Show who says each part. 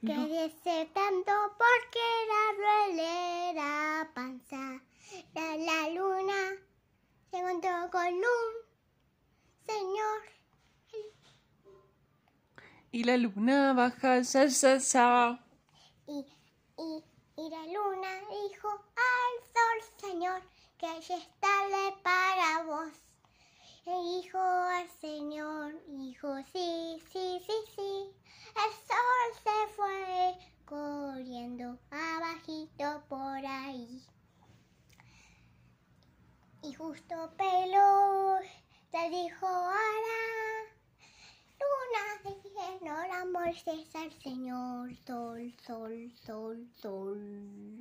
Speaker 1: Que
Speaker 2: No.
Speaker 1: dice tanto porque la duele la panza. La, la luna se encontró con un señor.
Speaker 2: Y la luna baja, sa, sa, sa.
Speaker 1: Y, y, y la luna dijo al sol, señor, que ya es tarde para vos. Y dijo al señor, dijo, sí, sí, sí, sí. El sol se fue corriendo por ahí. Y justo pelo le dijo la luna, dije, no la molestes al señor, sol, sol, sol, sol.